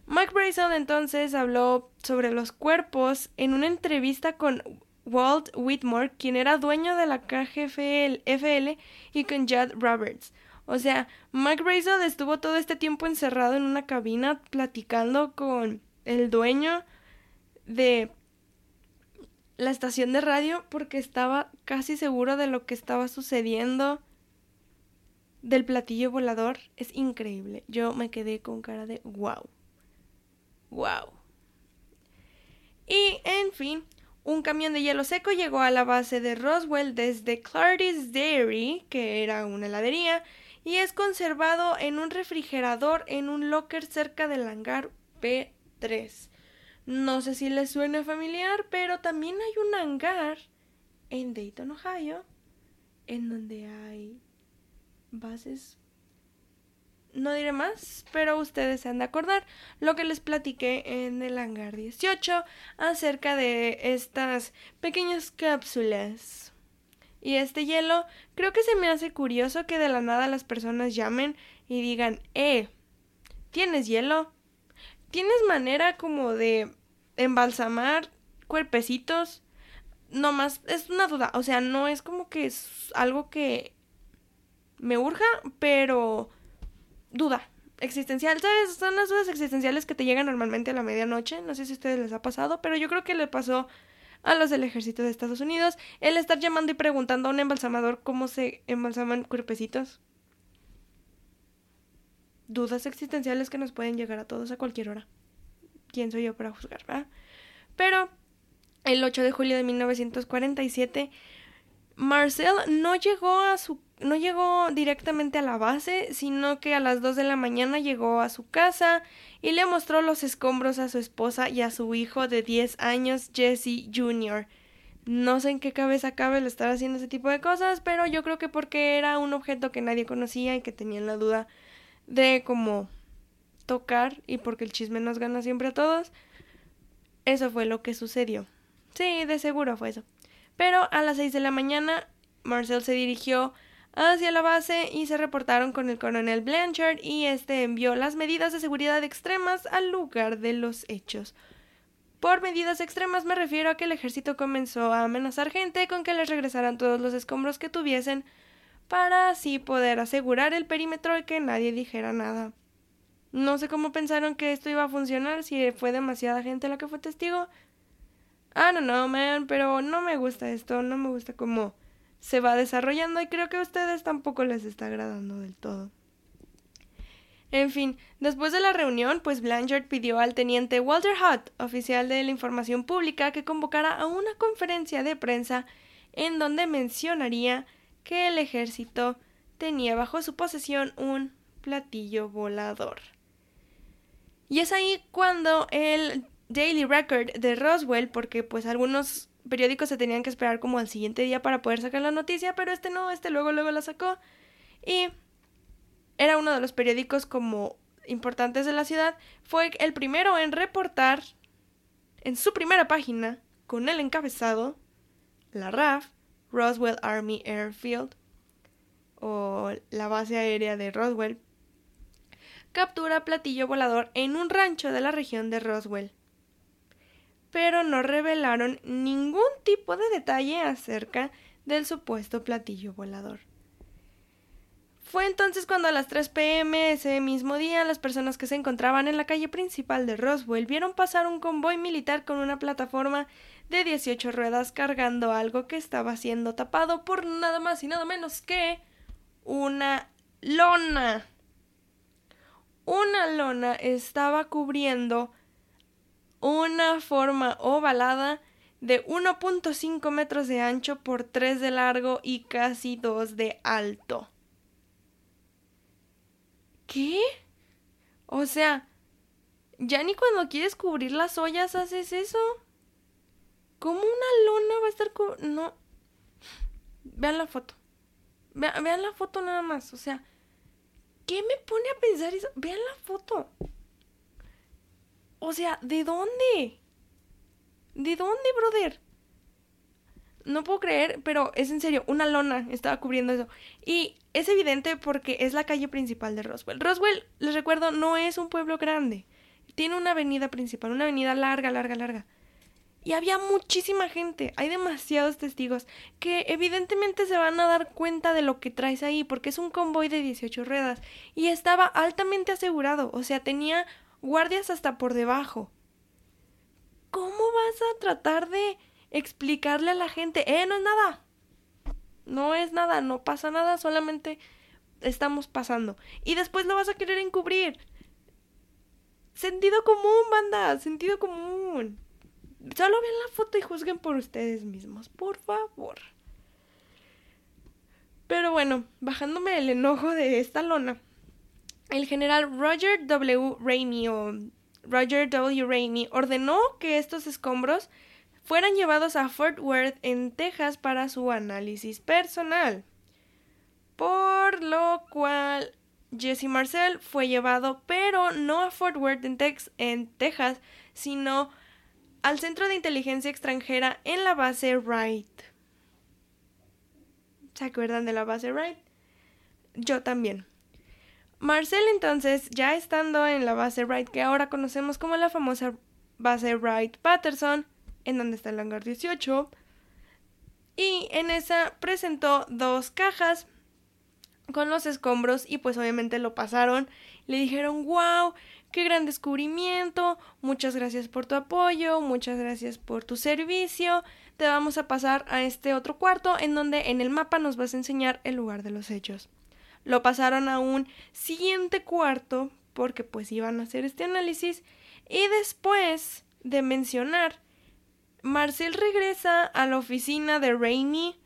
S1: Mike Brazel entonces habló sobre los cuerpos en una entrevista con Walt Whitmore, quien era dueño de la KGFL y con Judd Roberts. O sea, Mike Brazel estuvo todo este tiempo encerrado en una cabina platicando con el dueño de la estación de radio porque estaba casi seguro de lo que estaba sucediendo del platillo volador. Es increíble. Yo me quedé con cara de wow. Wow. Y, en fin, un camión de hielo seco llegó a la base de Roswell desde Clardy's Dairy, que era una heladería, y es conservado en un refrigerador en un locker cerca del hangar P3. No sé si les suena familiar, pero también hay un hangar en Dayton, Ohio, en donde hay bases. No diré más, pero ustedes se han de acordar lo que les platiqué en el hangar 18 acerca de estas pequeñas cápsulas y este hielo, creo que se me hace curioso que de la nada las personas llamen y digan, eh, ¿tienes hielo? ¿Tienes manera como de embalsamar cuerpecitos? No más, es una duda, o sea, no es como que es algo que me urja, pero duda existencial, ¿sabes? Son las dudas existenciales que te llegan normalmente a la medianoche, no sé si a ustedes les ha pasado, pero yo creo que le pasó a los del ejército de Estados Unidos el estar llamando y preguntando a un embalsamador cómo se embalsaman cuerpecitos. Dudas existenciales que nos pueden llegar a todos a cualquier hora. ¿Quién soy yo para juzgar, verdad? Pero el 8 de julio de 1947, Marcel no llegó a su no llegó directamente a la base, sino que a las 2 de la mañana llegó a su casa y le mostró los escombros a su esposa y a su hijo de 10 años, Jesse Jr. No sé en qué cabeza cabe el estar haciendo ese tipo de cosas, pero yo creo que porque era un objeto que nadie conocía y que tenían la duda de cómo tocar y porque el chisme nos gana siempre a todos, eso fue lo que sucedió. Sí, de seguro fue eso. Pero a las 6 de la mañana, Marcel se dirigió hacia la base y se reportaron con el coronel Blanchard y este envió las medidas de seguridad extremas al lugar de los hechos. Por medidas extremas me refiero a que el ejército comenzó a amenazar gente con que les regresaran todos los escombros que tuviesen para así poder asegurar el perímetro y que nadie dijera nada. No sé cómo pensaron que esto iba a funcionar si fue demasiada gente la que fue testigo. Ah, no, no, man, pero no me gusta esto, no me gusta cómo se va desarrollando y creo que a ustedes tampoco les está agradando del todo. En fin, después de la reunión, pues Blanchard pidió al teniente Walter Hutt, oficial de la información pública, que convocara a una conferencia de prensa en donde mencionaría que el ejército tenía bajo su posesión un platillo volador. Y es ahí cuando el Daily Record de Roswell, porque pues algunos periódicos se tenían que esperar como al siguiente día para poder sacar la noticia, pero este no, este luego luego la sacó. Y era uno de los periódicos como importantes de la ciudad, fue el primero en reportar en su primera página con el encabezado la RAF, Roswell Army Airfield o la base aérea de Roswell, captura platillo volador en un rancho de la región de Roswell pero no revelaron ningún tipo de detalle acerca del supuesto platillo volador. Fue entonces cuando a las 3 pm ese mismo día las personas que se encontraban en la calle principal de Roswell vieron pasar un convoy militar con una plataforma de 18 ruedas cargando algo que estaba siendo tapado por nada más y nada menos que una lona. Una lona estaba cubriendo una forma ovalada de 1.5 metros de ancho por 3 de largo y casi 2 de alto. ¿Qué? O sea, ya ni cuando quieres cubrir las ollas haces eso. ¿Cómo una lona va a estar No. Vean la foto. vean la foto nada más. O sea, ¿qué me pone a pensar eso? Vean la foto. O sea, ¿de dónde? ¿De dónde, brother? No puedo creer, pero es en serio, una lona estaba cubriendo eso. Y es evidente porque es la calle principal de Roswell. Roswell, les recuerdo, no es un pueblo grande. Tiene una avenida principal, una avenida larga, larga, larga. Y había muchísima gente, hay demasiados testigos que evidentemente se van a dar cuenta de lo que traes ahí porque es un convoy de 18 ruedas y estaba altamente asegurado, o sea, tenía guardias hasta por debajo. ¿Cómo vas a tratar de explicarle a la gente, eh, no es nada? No es nada, no pasa nada, solamente estamos pasando. Y después lo vas a querer encubrir. Sentido común, banda, sentido común. Solo vean la foto y juzguen por ustedes mismos, por favor. Pero bueno, bajándome el enojo de esta lona, el general Roger W. Ramey o Roger W. Ramey ordenó que estos escombros fueran llevados a Fort Worth en Texas para su análisis personal. Por lo cual Jesse Marcel fue llevado, pero no a Fort Worth en, en Texas, sino al Centro de Inteligencia Extranjera en la base Wright. ¿Se acuerdan de la base Wright? Yo también. Marcel entonces, ya estando en la base Wright que ahora conocemos como la famosa base Wright Patterson, en donde está el hangar 18, y en esa presentó dos cajas con los escombros y pues obviamente lo pasaron. Le dijeron, wow, qué gran descubrimiento, muchas gracias por tu apoyo, muchas gracias por tu servicio, te vamos a pasar a este otro cuarto en donde en el mapa nos vas a enseñar el lugar de los hechos. Lo pasaron a un siguiente cuarto porque pues iban a hacer este análisis y después de mencionar, Marcel regresa a la oficina de Rainy,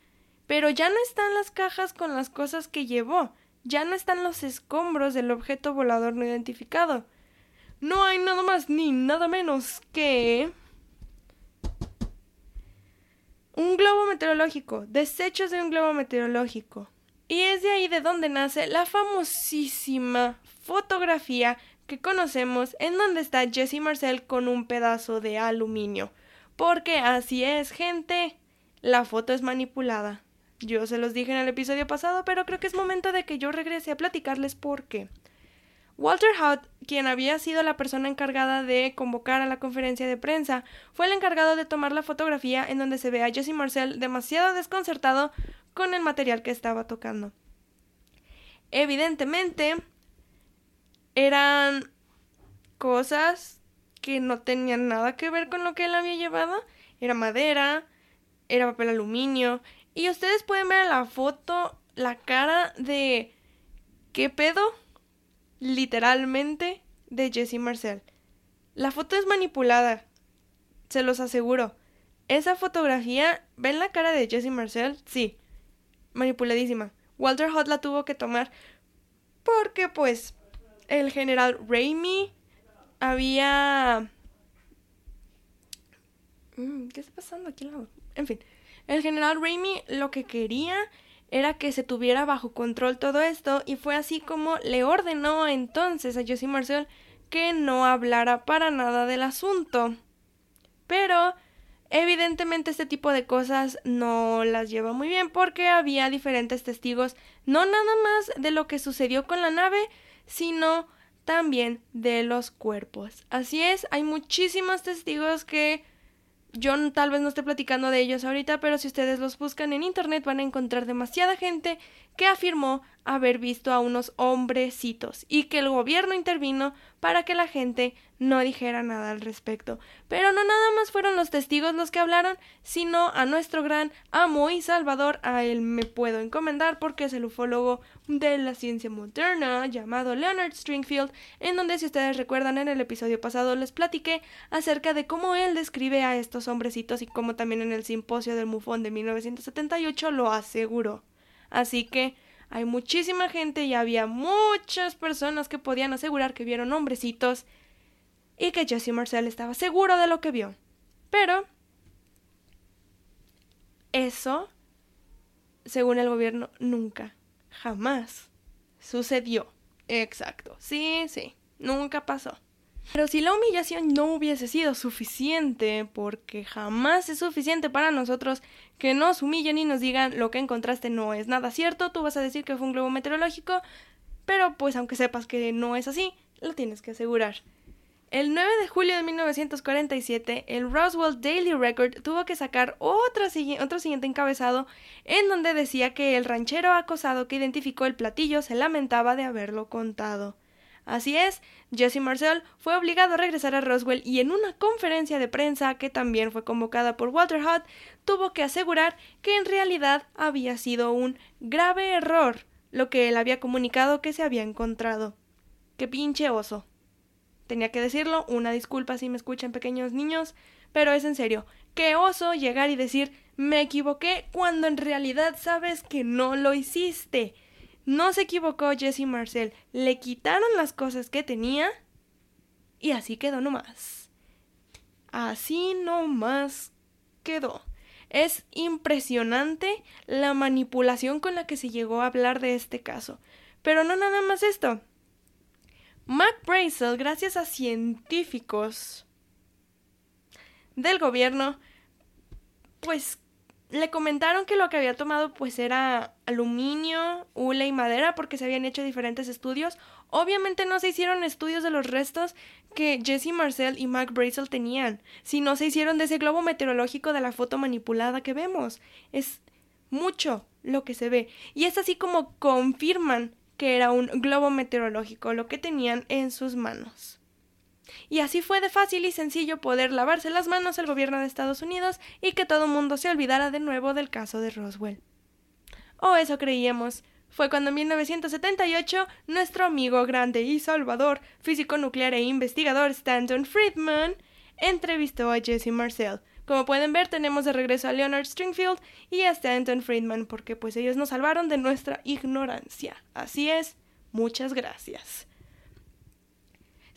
S1: pero ya no están las cajas con las cosas que llevó, ya no están los escombros del objeto volador no identificado. No hay nada más ni nada menos que un globo meteorológico, desechos de un globo meteorológico. Y es de ahí de donde nace la famosísima fotografía que conocemos en donde está Jesse Marcel con un pedazo de aluminio. Porque así es, gente. La foto es manipulada. Yo se los dije en el episodio pasado, pero creo que es momento de que yo regrese a platicarles por qué. Walter Hutt, quien había sido la persona encargada de convocar a la conferencia de prensa, fue el encargado de tomar la fotografía en donde se ve a Jesse Marcel demasiado desconcertado con el material que estaba tocando. Evidentemente, eran cosas que no tenían nada que ver con lo que él había llevado. Era madera, era papel aluminio. Y ustedes pueden ver en la foto la cara de... ¿Qué pedo? Literalmente de Jesse Marcel. La foto es manipulada. Se los aseguro. Esa fotografía, ¿ven la cara de Jesse Marcel? Sí manipuladísima. Walter Hutt la tuvo que tomar porque pues el general Raimi había... Mm, ¿Qué está pasando aquí? En fin, el general Raimi lo que quería era que se tuviera bajo control todo esto y fue así como le ordenó entonces a Josie Marcel que no hablara para nada del asunto. Pero Evidentemente este tipo de cosas no las lleva muy bien porque había diferentes testigos, no nada más de lo que sucedió con la nave, sino también de los cuerpos. Así es, hay muchísimos testigos que yo tal vez no esté platicando de ellos ahorita, pero si ustedes los buscan en internet van a encontrar demasiada gente que afirmó haber visto a unos hombrecitos y que el gobierno intervino para que la gente no dijera nada al respecto. Pero no nada más fueron los testigos los que hablaron, sino a nuestro gran amo y salvador, a él me puedo encomendar porque es el ufólogo de la ciencia moderna llamado Leonard Stringfield, en donde si ustedes recuerdan en el episodio pasado les platiqué acerca de cómo él describe a estos hombrecitos y cómo también en el simposio del MUFON de 1978 lo aseguró. Así que hay muchísima gente y había muchas personas que podían asegurar que vieron hombrecitos y que Jesse Marcel estaba seguro de lo que vio. Pero eso, según el gobierno, nunca, jamás sucedió. Exacto. Sí, sí, nunca pasó. Pero si la humillación no hubiese sido suficiente, porque jamás es suficiente para nosotros que nos humillen y nos digan lo que encontraste no es nada cierto, tú vas a decir que fue un globo meteorológico, pero pues aunque sepas que no es así, lo tienes que asegurar. El 9 de julio de 1947, el Roswell Daily Record tuvo que sacar otro siguiente encabezado en donde decía que el ranchero acosado que identificó el platillo se lamentaba de haberlo contado. Así es, Jesse Marcel fue obligado a regresar a Roswell y en una conferencia de prensa que también fue convocada por Walter Hutt, tuvo que asegurar que en realidad había sido un grave error lo que él había comunicado que se había encontrado. ¡Qué pinche oso! Tenía que decirlo, una disculpa si me escuchan pequeños niños, pero es en serio, qué oso llegar y decir me equivoqué cuando en realidad sabes que no lo hiciste. No se equivocó Jesse Marcel, le quitaron las cosas que tenía y así quedó nomás. Así nomás quedó. Es impresionante la manipulación con la que se llegó a hablar de este caso. Pero no nada más esto. Mac Brazel, gracias a científicos del gobierno, pues le comentaron que lo que había tomado pues era aluminio, hule y madera porque se habían hecho diferentes estudios. Obviamente no se hicieron estudios de los restos que Jesse Marcel y Mark Brazel tenían, sino se hicieron de ese globo meteorológico de la foto manipulada que vemos. Es mucho lo que se ve. Y es así como confirman que era un globo meteorológico lo que tenían en sus manos. Y así fue de fácil y sencillo poder lavarse las manos el gobierno de Estados Unidos y que todo mundo se olvidara de nuevo del caso de Roswell. O eso creíamos. Fue cuando en 1978 nuestro amigo grande y salvador, físico nuclear e investigador Stanton Friedman, entrevistó a Jesse Marcel. Como pueden ver, tenemos de regreso a Leonard Stringfield y a Stanton Friedman, porque pues ellos nos salvaron de nuestra ignorancia. Así es, muchas gracias.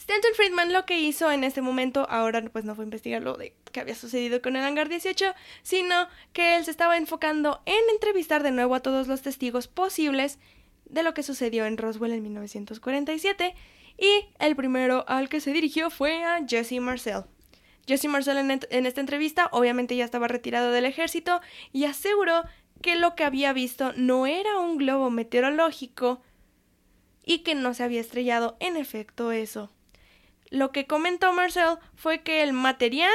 S1: Stanton Friedman lo que hizo en este momento, ahora pues no fue investigar lo de que había sucedido con el hangar 18, sino que él se estaba enfocando en entrevistar de nuevo a todos los testigos posibles de lo que sucedió en Roswell en 1947, y el primero al que se dirigió fue a Jesse Marcel. Jesse Marcel en, en esta entrevista obviamente ya estaba retirado del ejército y aseguró que lo que había visto no era un globo meteorológico y que no se había estrellado en efecto eso. Lo que comentó Marcel fue que el material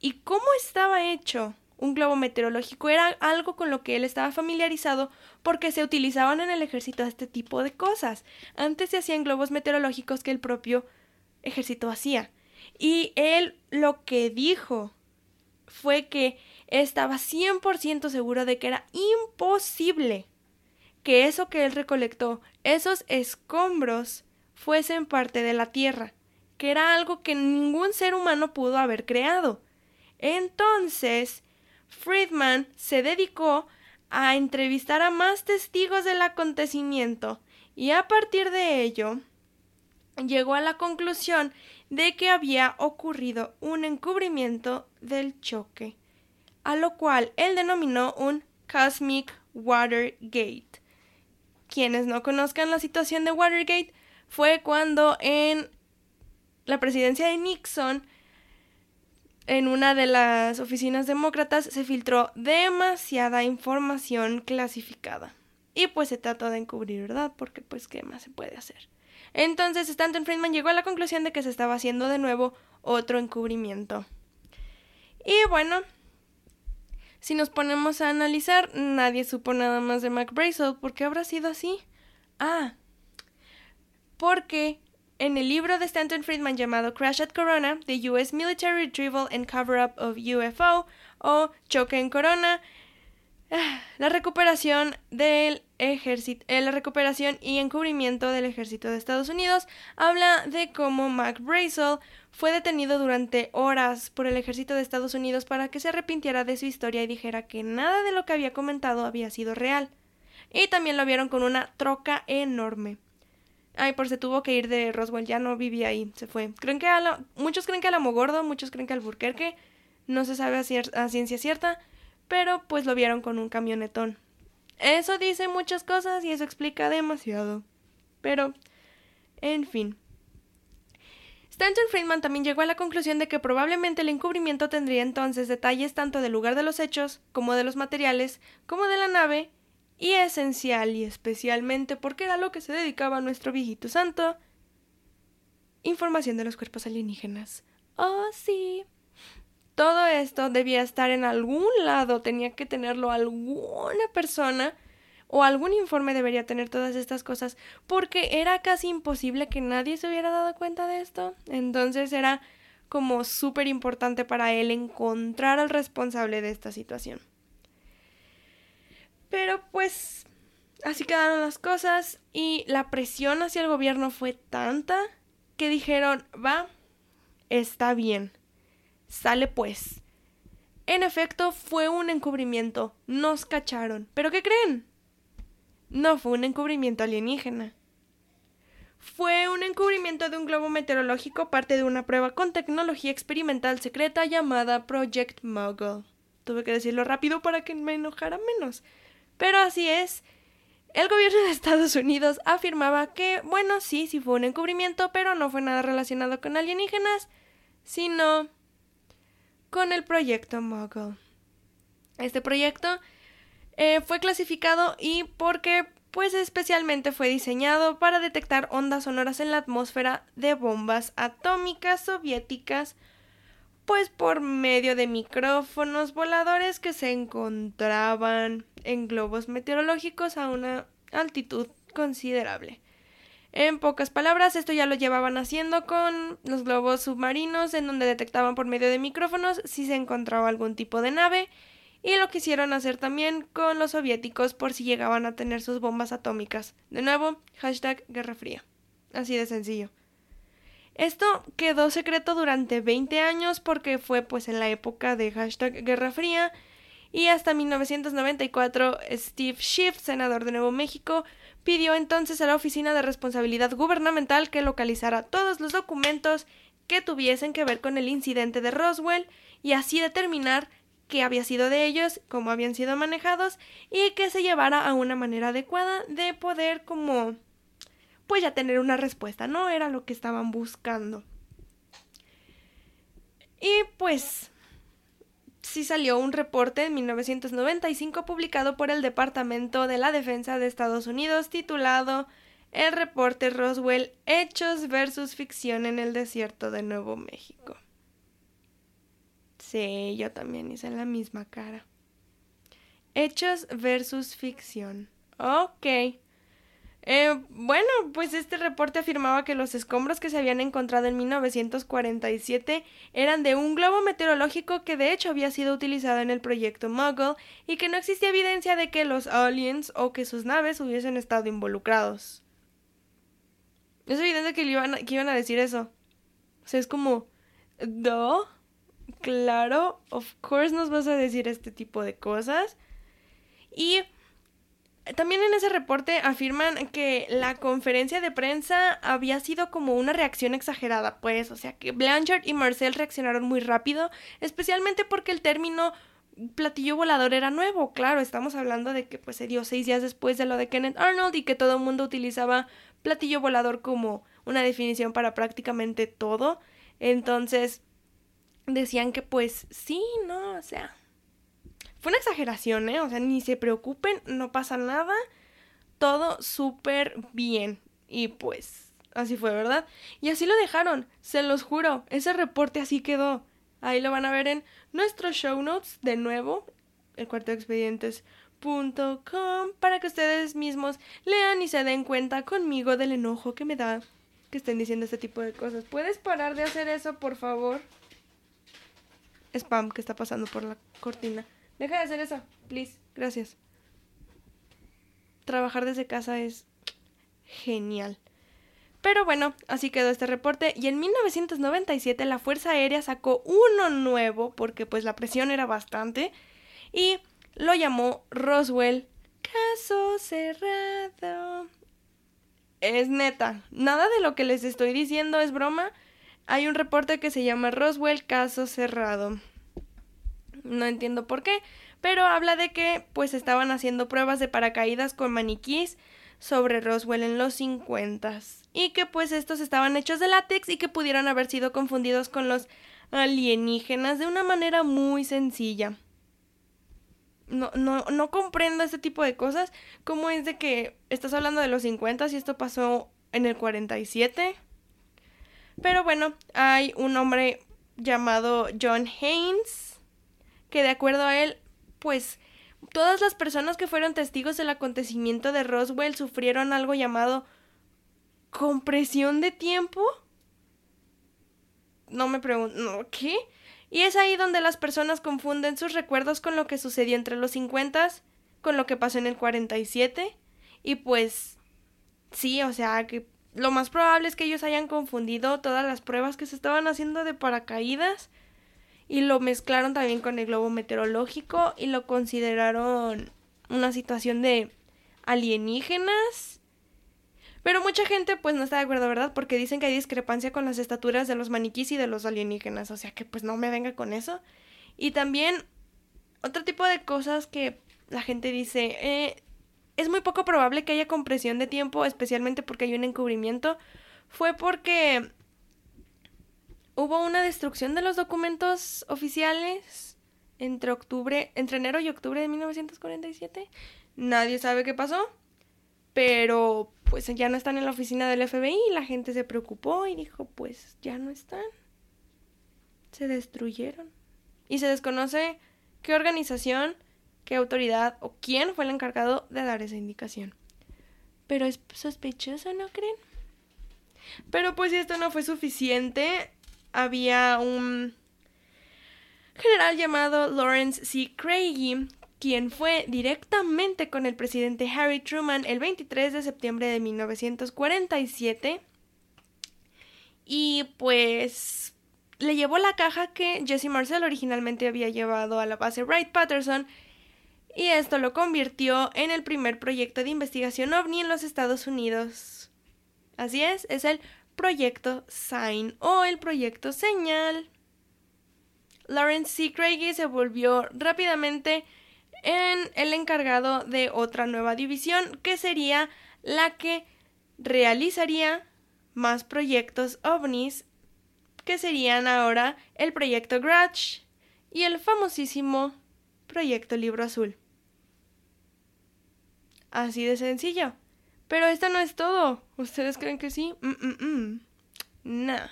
S1: y cómo estaba hecho un globo meteorológico era algo con lo que él estaba familiarizado porque se utilizaban en el ejército este tipo de cosas. Antes se hacían globos meteorológicos que el propio ejército hacía. Y él lo que dijo fue que estaba 100% seguro de que era imposible que eso que él recolectó, esos escombros, fuesen parte de la Tierra que era algo que ningún ser humano pudo haber creado. Entonces, Friedman se dedicó a entrevistar a más testigos del acontecimiento y a partir de ello llegó a la conclusión de que había ocurrido un encubrimiento del choque, a lo cual él denominó un Cosmic Watergate. Quienes no conozcan la situación de Watergate fue cuando en la presidencia de Nixon, en una de las oficinas demócratas se filtró demasiada información clasificada. Y pues se trató de encubrir, ¿verdad? Porque pues qué más se puede hacer. Entonces Stanton Friedman llegó a la conclusión de que se estaba haciendo de nuevo otro encubrimiento. Y bueno, si nos ponemos a analizar, nadie supo nada más de Mac ¿Por qué habrá sido así? Ah, porque en el libro de Stanton Friedman llamado Crash at Corona, The U.S. Military Retrieval and Cover-Up of UFO o Choque en Corona, ah, la recuperación del ejército, eh, la recuperación y encubrimiento del ejército de Estados Unidos, habla de cómo Mac Brazel fue detenido durante horas por el ejército de Estados Unidos para que se arrepintiera de su historia y dijera que nada de lo que había comentado había sido real. Y también lo vieron con una troca enorme. Ay, por se tuvo que ir de Roswell, ya no vivía ahí, se fue. Creen que a la... muchos creen que a Gordo, muchos creen que al Burquerque, no se sabe a ciencia cierta, pero pues lo vieron con un camionetón. Eso dice muchas cosas y eso explica demasiado. Pero, en fin. Stanton Friedman también llegó a la conclusión de que probablemente el encubrimiento tendría entonces detalles tanto del lugar de los hechos, como de los materiales, como de la nave, y esencial y especialmente porque era lo que se dedicaba nuestro viejito santo, información de los cuerpos alienígenas. Oh, sí. Todo esto debía estar en algún lado, tenía que tenerlo alguna persona o algún informe debería tener todas estas cosas, porque era casi imposible que nadie se hubiera dado cuenta de esto. Entonces era como súper importante para él encontrar al responsable de esta situación. Pero pues así quedaron las cosas y la presión hacia el gobierno fue tanta que dijeron, va, está bien, sale pues. En efecto, fue un encubrimiento, nos cacharon. ¿Pero qué creen? No fue un encubrimiento alienígena. Fue un encubrimiento de un globo meteorológico parte de una prueba con tecnología experimental secreta llamada Project Mogul. Tuve que decirlo rápido para que me enojara menos. Pero así es. El gobierno de Estados Unidos afirmaba que, bueno, sí, sí fue un encubrimiento, pero no fue nada relacionado con alienígenas, sino con el proyecto Mogul. Este proyecto eh, fue clasificado y porque pues especialmente fue diseñado para detectar ondas sonoras en la atmósfera de bombas atómicas soviéticas, pues por medio de micrófonos voladores que se encontraban en globos meteorológicos a una altitud considerable. En pocas palabras, esto ya lo llevaban haciendo con los globos submarinos, en donde detectaban por medio de micrófonos si se encontraba algún tipo de nave, y lo quisieron hacer también con los soviéticos por si llegaban a tener sus bombas atómicas. De nuevo, hashtag Guerra Fría. Así de sencillo. Esto quedó secreto durante 20 años porque fue pues en la época de hashtag Guerra Fría y hasta 1994 Steve Schiff, senador de Nuevo México, pidió entonces a la Oficina de Responsabilidad Gubernamental que localizara todos los documentos que tuviesen que ver con el incidente de Roswell y así determinar qué había sido de ellos, cómo habían sido manejados y que se llevara a una manera adecuada de poder como pues ya tener una respuesta, ¿no? Era lo que estaban buscando. Y pues sí salió un reporte en 1995 publicado por el Departamento de la Defensa de Estados Unidos titulado El reporte Roswell Hechos versus ficción en el desierto de Nuevo México. Sí, yo también hice la misma cara. Hechos versus ficción. Ok. Eh, bueno, pues este reporte afirmaba que los escombros que se habían encontrado en 1947 eran de un globo meteorológico que de hecho había sido utilizado en el proyecto Muggle y que no existía evidencia de que los aliens o que sus naves hubiesen estado involucrados. Es evidente que, iban, que iban a decir eso. O sea, es como, ¿do? Claro, of course nos vas a decir este tipo de cosas. Y también en ese reporte afirman que la conferencia de prensa había sido como una reacción exagerada, pues, o sea que Blanchard y Marcel reaccionaron muy rápido, especialmente porque el término platillo volador era nuevo, claro, estamos hablando de que pues se dio seis días después de lo de Kenneth Arnold y que todo el mundo utilizaba platillo volador como una definición para prácticamente todo, entonces decían que pues sí, no, o sea, fue una exageración, ¿eh? O sea, ni se preocupen, no pasa nada. Todo súper bien. Y pues, así fue, ¿verdad? Y así lo dejaron, se los juro. Ese reporte así quedó. Ahí lo van a ver en nuestros show notes, de nuevo, el cuarto de expedientes.com, para que ustedes mismos lean y se den cuenta conmigo del enojo que me da que estén diciendo este tipo de cosas. ¿Puedes parar de hacer eso, por favor? Spam que está pasando por la cortina. Deja de hacer eso, please. Gracias. Trabajar desde casa es genial. Pero bueno, así quedó este reporte y en 1997 la Fuerza Aérea sacó uno nuevo porque pues la presión era bastante y lo llamó Roswell Caso cerrado. Es neta, nada de lo que les estoy diciendo es broma. Hay un reporte que se llama Roswell Caso cerrado no entiendo por qué, pero habla de que pues estaban haciendo pruebas de paracaídas con maniquís sobre Roswell en los 50 y que pues estos estaban hechos de látex y que pudieran haber sido confundidos con los alienígenas de una manera muy sencilla. No, no, no comprendo este tipo de cosas. ¿Cómo es de que estás hablando de los 50 y esto pasó en el 47? Pero bueno, hay un hombre llamado John Haynes que de acuerdo a él, pues todas las personas que fueron testigos del acontecimiento de Roswell sufrieron algo llamado compresión de tiempo. No me pregunto, ¿qué? Y es ahí donde las personas confunden sus recuerdos con lo que sucedió entre los 50, con lo que pasó en el 47. Y pues sí, o sea, que lo más probable es que ellos hayan confundido todas las pruebas que se estaban haciendo de paracaídas y lo mezclaron también con el globo meteorológico y lo consideraron una situación de alienígenas. Pero mucha gente pues no está de acuerdo, ¿verdad? Porque dicen que hay discrepancia con las estaturas de los maniquís y de los alienígenas, o sea que pues no me venga con eso. Y también otro tipo de cosas que la gente dice, eh, es muy poco probable que haya compresión de tiempo, especialmente porque hay un encubrimiento, fue porque hubo una destrucción de los documentos oficiales entre octubre, entre enero y octubre de 1947. Nadie sabe qué pasó, pero pues ya no están en la oficina del FBI la gente se preocupó y dijo, pues ya no están. Se destruyeron. Y se desconoce qué organización, qué autoridad o quién fue el encargado de dar esa indicación. Pero es sospechoso, ¿no creen? Pero pues si esto no fue suficiente, había un general llamado Lawrence C. Craigie, quien fue directamente con el presidente Harry Truman el 23 de septiembre de 1947 y pues le llevó la caja que Jesse Marcel originalmente había llevado a la base Wright Patterson y esto lo convirtió en el primer proyecto de investigación ovni en los Estados Unidos. Así es, es el proyecto SIGN o el proyecto Señal. Lawrence C. Craigie se volvió rápidamente en el encargado de otra nueva división que sería la que realizaría más proyectos ovnis que serían ahora el proyecto Grudge y el famosísimo proyecto Libro Azul. Así de sencillo. Pero esto no es todo. ¿Ustedes creen que sí? Mm, mm, mm. Nah.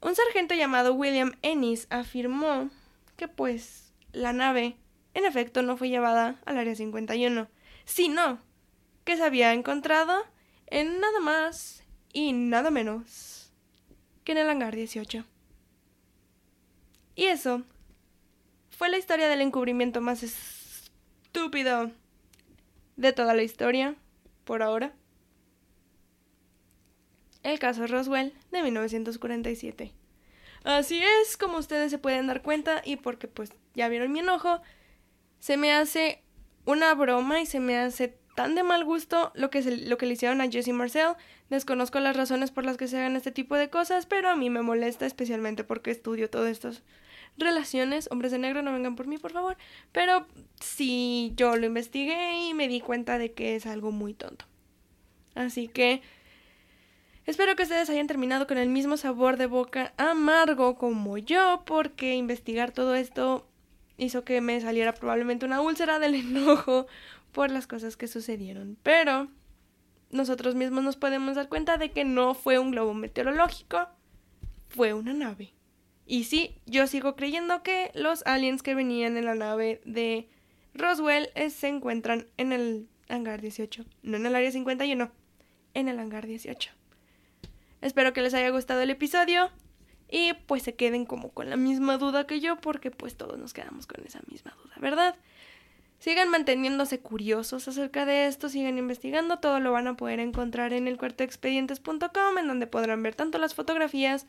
S1: Un sargento llamado William Ennis afirmó que pues la nave en efecto no fue llevada al área 51, sino que se había encontrado en nada más y nada menos que en el hangar 18. Y eso fue la historia del encubrimiento más estúpido de toda la historia, por ahora el caso Roswell de 1947. Así es, como ustedes se pueden dar cuenta y porque pues ya vieron mi enojo, se me hace una broma y se me hace tan de mal gusto lo que, lo que le hicieron a Jesse Marcel. Desconozco las razones por las que se hagan este tipo de cosas, pero a mí me molesta especialmente porque estudio todas estas relaciones. Hombres de negro, no vengan por mí, por favor. Pero sí, yo lo investigué y me di cuenta de que es algo muy tonto. Así que Espero que ustedes hayan terminado con el mismo sabor de boca amargo como yo, porque investigar todo esto hizo que me saliera probablemente una úlcera del enojo por las cosas que sucedieron. Pero nosotros mismos nos podemos dar cuenta de que no fue un globo meteorológico, fue una nave. Y sí, yo sigo creyendo que los aliens que venían en la nave de Roswell eh, se encuentran en el hangar 18, no en el área 51, en el hangar 18. Espero que les haya gustado el episodio y pues se queden como con la misma duda que yo porque pues todos nos quedamos con esa misma duda, ¿verdad? Sigan manteniéndose curiosos acerca de esto, sigan investigando, todo lo van a poder encontrar en el cuartoexpedientes.com en donde podrán ver tanto las fotografías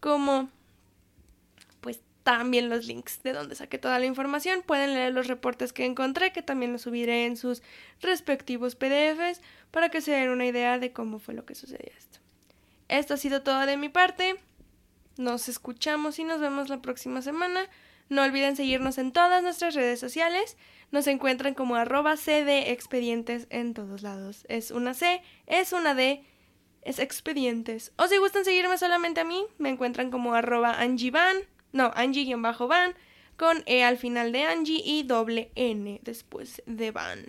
S1: como también los links de donde saqué toda la información. Pueden leer los reportes que encontré, que también los subiré en sus respectivos PDFs para que se den una idea de cómo fue lo que sucedió esto. Esto ha sido todo de mi parte. Nos escuchamos y nos vemos la próxima semana. No olviden seguirnos en todas nuestras redes sociales. Nos encuentran como arroba CD Expedientes en todos lados. Es una C, es una D, es Expedientes. O si gustan seguirme solamente a mí, me encuentran como arroba Angie Van, no, Angie-Van, con E al final de Angie y doble N después de Van.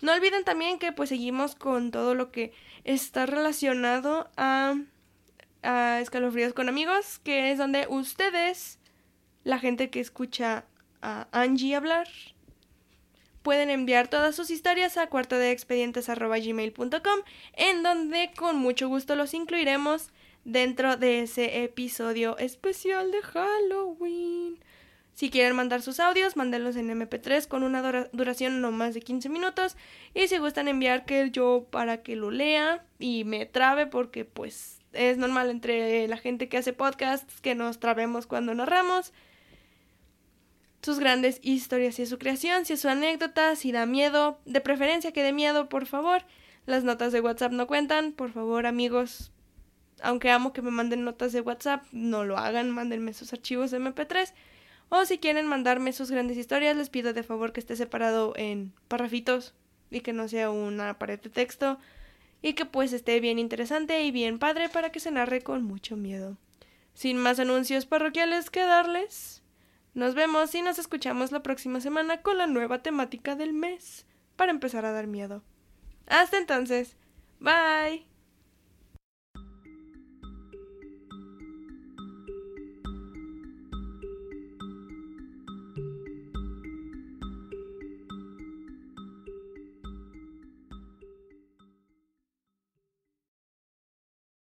S1: No olviden también que pues seguimos con todo lo que está relacionado a, a escalofríos con amigos, que es donde ustedes, la gente que escucha a Angie hablar, pueden enviar todas sus historias a cuarto de expedientes.gmail.com, en donde con mucho gusto los incluiremos dentro de ese episodio especial de Halloween. Si quieren mandar sus audios, mándenlos en MP3 con una duración no más de 15 minutos. Y si gustan enviar que yo para que lo lea y me trabe, porque pues es normal entre la gente que hace podcasts que nos trabemos cuando narramos. Sus grandes historias y su creación, si es su anécdota, si da miedo, de preferencia que dé miedo, por favor. Las notas de WhatsApp no cuentan, por favor, amigos. Aunque amo que me manden notas de WhatsApp, no lo hagan, mándenme sus archivos de MP3. O si quieren mandarme sus grandes historias, les pido de favor que esté separado en parrafitos y que no sea una pared de texto y que pues esté bien interesante y bien padre para que se narre con mucho miedo. Sin más anuncios parroquiales que darles, Nos vemos y nos escuchamos la próxima semana con la nueva temática del mes para empezar a dar miedo. Hasta entonces, bye.